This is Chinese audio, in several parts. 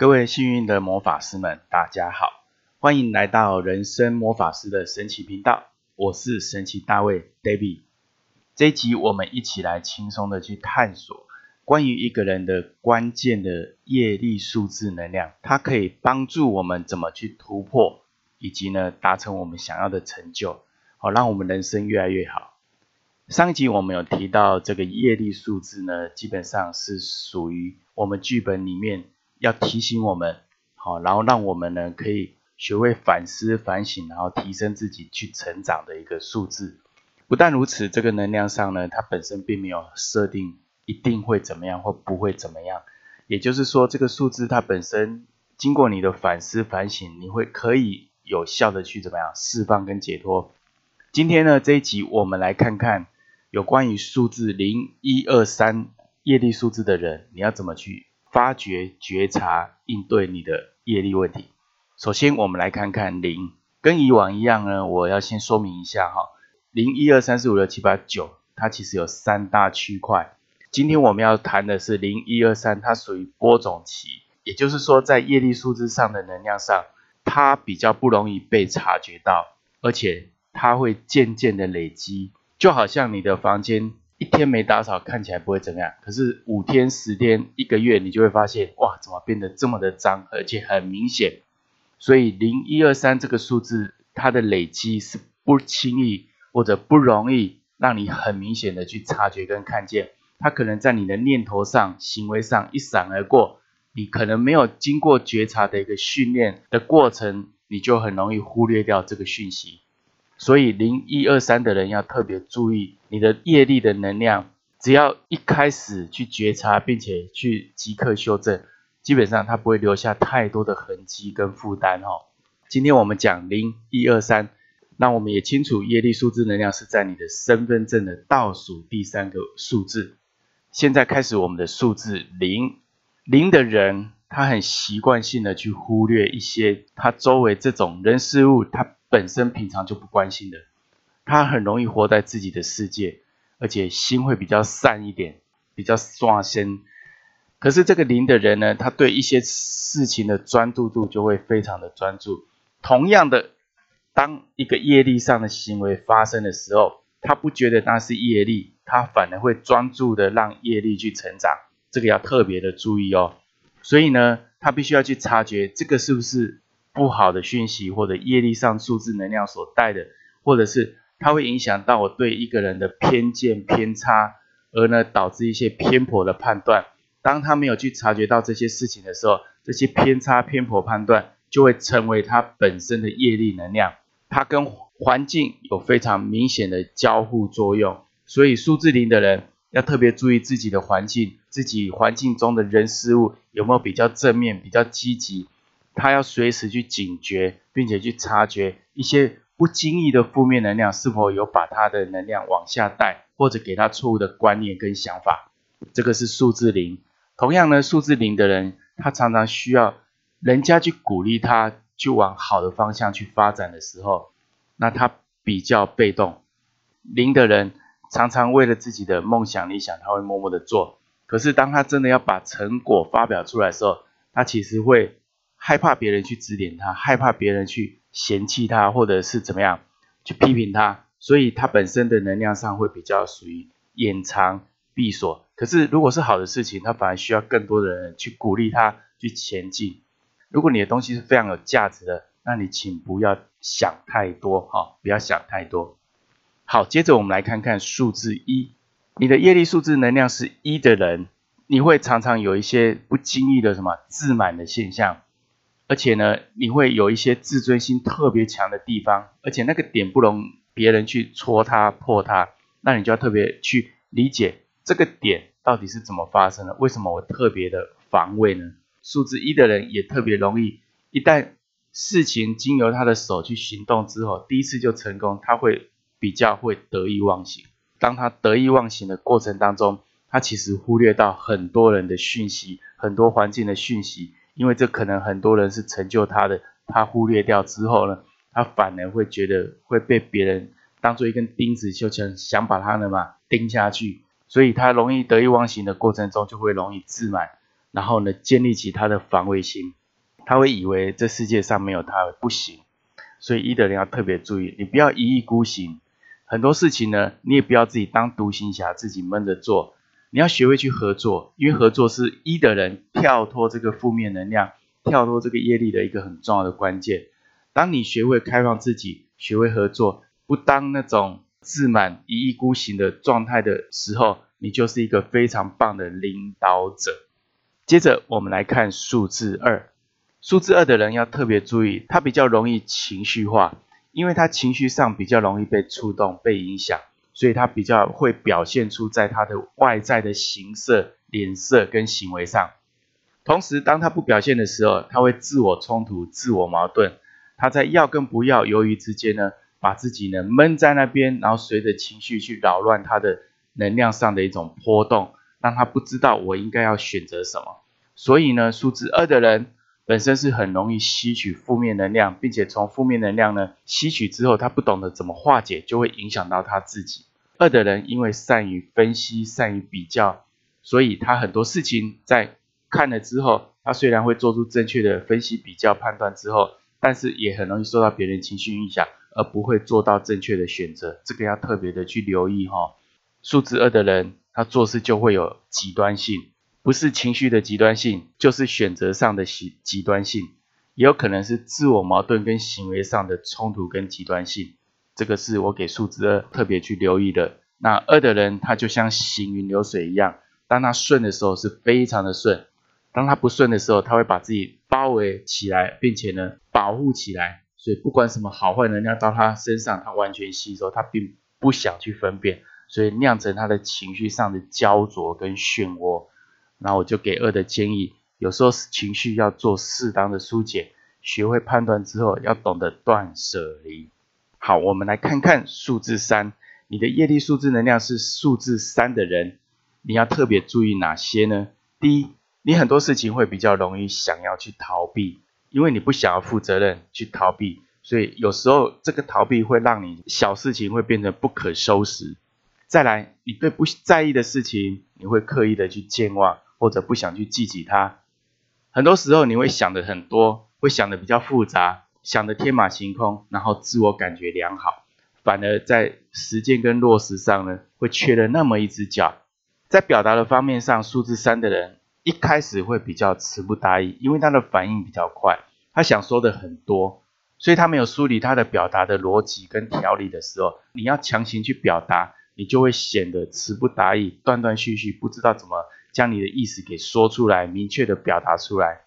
各位幸运的魔法师们，大家好，欢迎来到人生魔法师的神奇频道，我是神奇大卫 David。这一集我们一起来轻松的去探索关于一个人的关键的业力数字能量，它可以帮助我们怎么去突破，以及呢达成我们想要的成就，好让我们人生越来越好。上一集我们有提到这个业力数字呢，基本上是属于我们剧本里面。要提醒我们，好，然后让我们呢可以学会反思、反省，然后提升自己去成长的一个数字。不但如此，这个能量上呢，它本身并没有设定一定会怎么样或不会怎么样。也就是说，这个数字它本身经过你的反思、反省，你会可以有效的去怎么样释放跟解脱。今天呢这一集，我们来看看有关于数字零一二三业力数字的人，你要怎么去。发掘、觉察、应对你的业力问题。首先，我们来看看零，跟以往一样呢，我要先说明一下哈，零、一、二、三、四、五、六、七、八、九，它其实有三大区块。今天我们要谈的是零、一、二、三，它属于播种期，也就是说，在业力数字上的能量上，它比较不容易被察觉到，而且它会渐渐的累积，就好像你的房间。一天没打扫，看起来不会怎么样。可是五天、十天、一个月，你就会发现，哇，怎么变得这么的脏，而且很明显。所以零一二三这个数字，它的累积是不轻易或者不容易让你很明显的去察觉跟看见。它可能在你的念头上、行为上一闪而过，你可能没有经过觉察的一个训练的过程，你就很容易忽略掉这个讯息。所以零一二三的人要特别注意你的业力的能量，只要一开始去觉察，并且去即刻修正，基本上它不会留下太多的痕迹跟负担哦。今天我们讲零一二三，那我们也清楚业力数字能量是在你的身份证的倒数第三个数字。现在开始我们的数字零零的人，他很习惯性的去忽略一些他周围这种人事物，他。本身平常就不关心的，他很容易活在自己的世界，而且心会比较善一点，比较刷新。可是这个灵的人呢，他对一些事情的专注度就会非常的专注。同样的，当一个业力上的行为发生的时候，他不觉得那是业力，他反而会专注的让业力去成长。这个要特别的注意哦。所以呢，他必须要去察觉这个是不是。不好的讯息或者业力上数字能量所带的，或者是它会影响到我对一个人的偏见偏差，而呢导致一些偏颇的判断。当他没有去察觉到这些事情的时候，这些偏差偏颇判断就会成为他本身的业力能量，它跟环境有非常明显的交互作用。所以数字零的人要特别注意自己的环境，自己环境中的人事物有没有比较正面、比较积极。他要随时去警觉，并且去察觉一些不经意的负面能量是否有把他的能量往下带，或者给他错误的观念跟想法。这个是数字零。同样呢，数字零的人，他常常需要人家去鼓励他，去往好的方向去发展的时候，那他比较被动。零的人常常为了自己的梦想理想，他会默默的做。可是当他真的要把成果发表出来的时候，他其实会。害怕别人去指点他，害怕别人去嫌弃他，或者是怎么样去批评他，所以他本身的能量上会比较属于掩藏、闭锁。可是如果是好的事情，他反而需要更多的人去鼓励他去前进。如果你的东西是非常有价值的，那你请不要想太多哈，不要想太多。好，接着我们来看看数字一，你的业力数字能量是一的人，你会常常有一些不经意的什么自满的现象。而且呢，你会有一些自尊心特别强的地方，而且那个点不容别人去戳它破它，那你就要特别去理解这个点到底是怎么发生的，为什么我特别的防卫呢？数字一的人也特别容易，一旦事情经由他的手去行动之后，第一次就成功，他会比较会得意忘形。当他得意忘形的过程当中，他其实忽略到很多人的讯息，很多环境的讯息。因为这可能很多人是成就他的，他忽略掉之后呢，他反而会觉得会被别人当做一根钉子，就想想把他呢嘛钉下去，所以他容易得意忘形的过程中就会容易自满，然后呢，建立起他的防卫心，他会以为这世界上没有他不行。所以一的人要特别注意，你不要一意孤行，很多事情呢，你也不要自己当独行侠，自己闷着做。你要学会去合作，因为合作是一的人跳脱这个负面能量、跳脱这个业力的一个很重要的关键。当你学会开放自己，学会合作，不当那种自满、一意孤行的状态的时候，你就是一个非常棒的领导者。接着我们来看数字二，数字二的人要特别注意，他比较容易情绪化，因为他情绪上比较容易被触动、被影响。所以他比较会表现出在他的外在的形色、脸色跟行为上。同时，当他不表现的时候，他会自我冲突、自我矛盾。他在要跟不要犹豫之间呢，把自己呢闷在那边，然后随着情绪去扰乱他的能量上的一种波动，让他不知道我应该要选择什么。所以呢，数字二的人本身是很容易吸取负面能量，并且从负面能量呢吸取之后，他不懂得怎么化解，就会影响到他自己。二的人因为善于分析、善于比较，所以他很多事情在看了之后，他虽然会做出正确的分析、比较、判断之后，但是也很容易受到别人情绪影响，而不会做到正确的选择。这个要特别的去留意哈。数字二的人，他做事就会有极端性，不是情绪的极端性，就是选择上的极极端性，也有可能是自我矛盾跟行为上的冲突跟极端性。这个是我给数字二特别去留意的。那二的人，他就像行云流水一样，当他顺的时候是非常的顺，当他不顺的时候，他会把自己包围起来，并且呢保护起来。所以不管什么好坏能量到他身上，他完全吸收，他并不想去分辨，所以酿成他的情绪上的焦灼跟漩涡。那我就给二的建议，有时候情绪要做适当的疏解，学会判断之后，要懂得断舍离。好，我们来看看数字三，你的业力数字能量是数字三的人，你要特别注意哪些呢？第一，你很多事情会比较容易想要去逃避，因为你不想要负责任去逃避，所以有时候这个逃避会让你小事情会变成不可收拾。再来，你对不在意的事情，你会刻意的去健忘或者不想去记起它，很多时候你会想的很多，会想的比较复杂。想的天马行空，然后自我感觉良好，反而在实践跟落实上呢，会缺了那么一只脚。在表达的方面上，数字三的人一开始会比较词不达意，因为他的反应比较快，他想说的很多，所以他没有梳理他的表达的逻辑跟条理的时候，你要强行去表达，你就会显得词不达意，断断续续，不知道怎么将你的意思给说出来，明确的表达出来。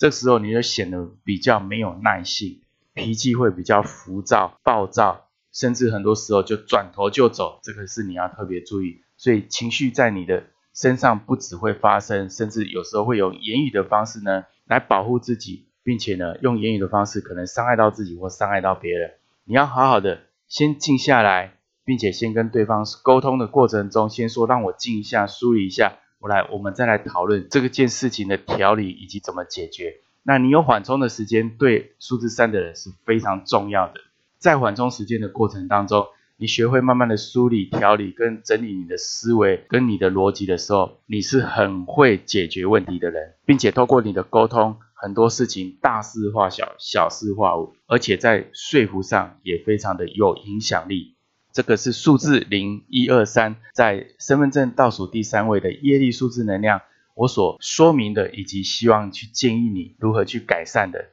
这时候你就显得比较没有耐性，脾气会比较浮躁、暴躁，甚至很多时候就转头就走。这个是你要特别注意。所以情绪在你的身上不只会发生，甚至有时候会用言语的方式呢来保护自己，并且呢用言语的方式可能伤害到自己或伤害到别人。你要好好的先静下来，并且先跟对方沟通的过程中，先说让我静一下，梳理一下。我来，我们再来讨论这个件事情的调理以及怎么解决。那你有缓冲的时间，对数字三的人是非常重要的。在缓冲时间的过程当中，你学会慢慢的梳理、调理跟整理你的思维跟你的逻辑的时候，你是很会解决问题的人，并且透过你的沟通，很多事情大事化小，小事化无，而且在说服上也非常的有影响力。这个是数字零一二三，在身份证倒数第三位的业力数字能量，我所说明的以及希望去建议你如何去改善的。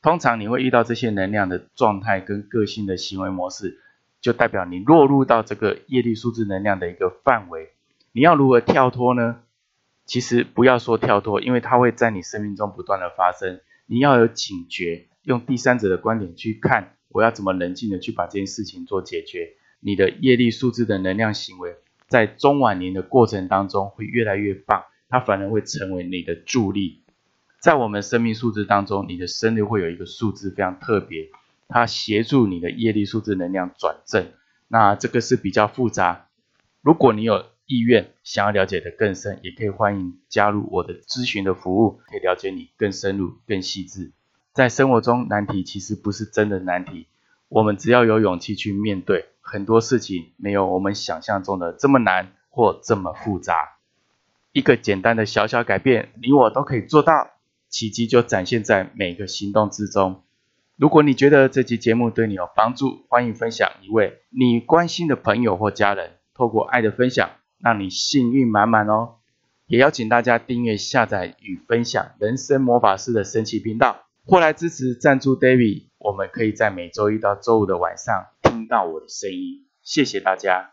通常你会遇到这些能量的状态跟个性的行为模式，就代表你落入到这个业力数字能量的一个范围。你要如何跳脱呢？其实不要说跳脱，因为它会在你生命中不断的发生。你要有警觉，用第三者的观点去看，我要怎么冷静的去把这件事情做解决。你的业力数字的能量行为，在中晚年的过程当中会越来越棒，它反而会成为你的助力。在我们生命数字当中，你的生日会有一个数字非常特别，它协助你的业力数字能量转正。那这个是比较复杂，如果你有意愿想要了解的更深，也可以欢迎加入我的咨询的服务，可以了解你更深入、更细致。在生活中，难题其实不是真的难题，我们只要有勇气去面对。很多事情没有我们想象中的这么难或这么复杂。一个简单的小小改变，你我都可以做到，奇迹就展现在每个行动之中。如果你觉得这期节目对你有帮助，欢迎分享一位你关心的朋友或家人，透过爱的分享，让你幸运满满哦。也邀请大家订阅、下载与分享人生魔法师的神奇频道，或来支持赞助 David。我们可以在每周一到周五的晚上听到我的声音。谢谢大家。